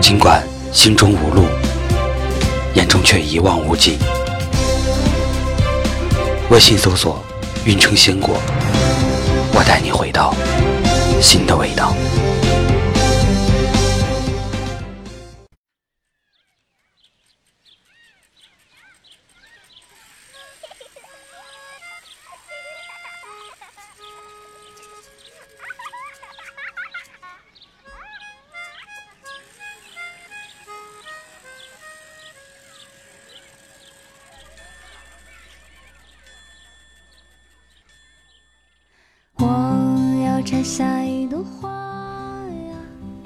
尽管心中无路，眼中却一望无际。微信搜索“运城鲜果”，我带你回到新的味道。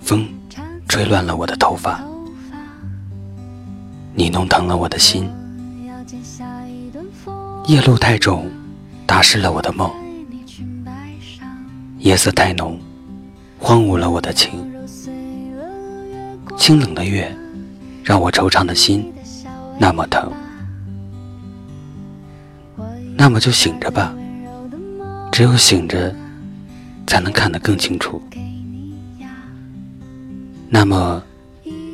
风吹乱了我的头发，你弄疼了我的心。夜路太重，打湿了我的梦。夜色太浓，荒芜了我的情。清冷的月，让我惆怅的心那么疼。那么就醒着吧，只有醒着。才能看得更清楚。那么，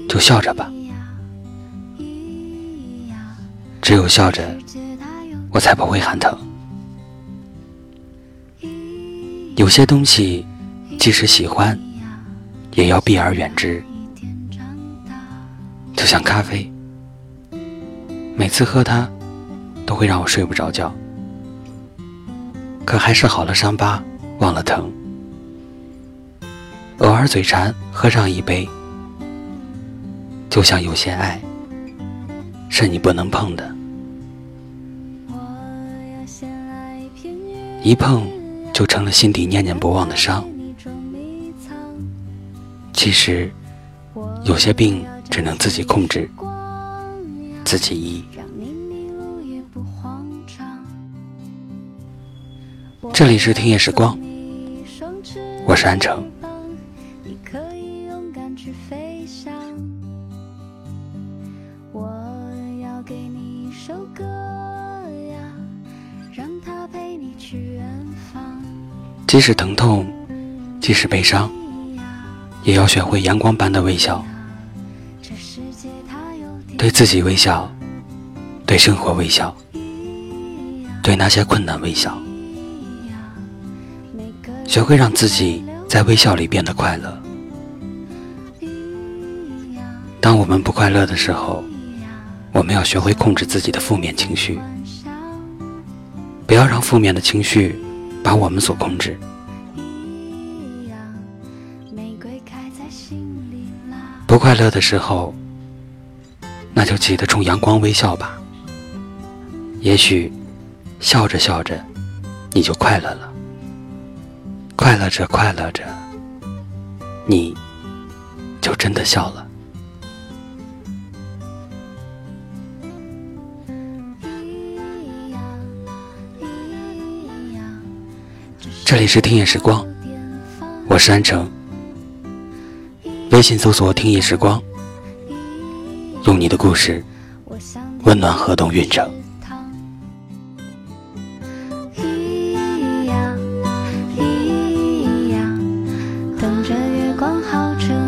就笑着吧。只有笑着，我才不会喊疼。有些东西，即使喜欢，也要避而远之。就像咖啡，每次喝它，都会让我睡不着觉。可还是好了伤疤，忘了疼。偶尔嘴馋，喝上一杯，就像有些爱是你不能碰的，一碰就成了心底念念不忘的伤。其实有些病只能自己控制，自己医。这里是听夜时光，我是安城。即使疼痛，即使悲伤，也要学会阳光般的微笑。对自己微笑，对生活微笑，对那些困难微笑。学会让自己在微笑里变得快乐。当我们不快乐的时候，我们要学会控制自己的负面情绪，不要让负面的情绪。把我们所控制。不快乐的时候，那就记得冲阳光微笑吧。也许笑着笑着，你就快乐了。快乐着快乐着，你就真的笑了。这里是听夜时光，我是安城。微信搜索“听夜时光”，用你的故事温暖河东运城。长大。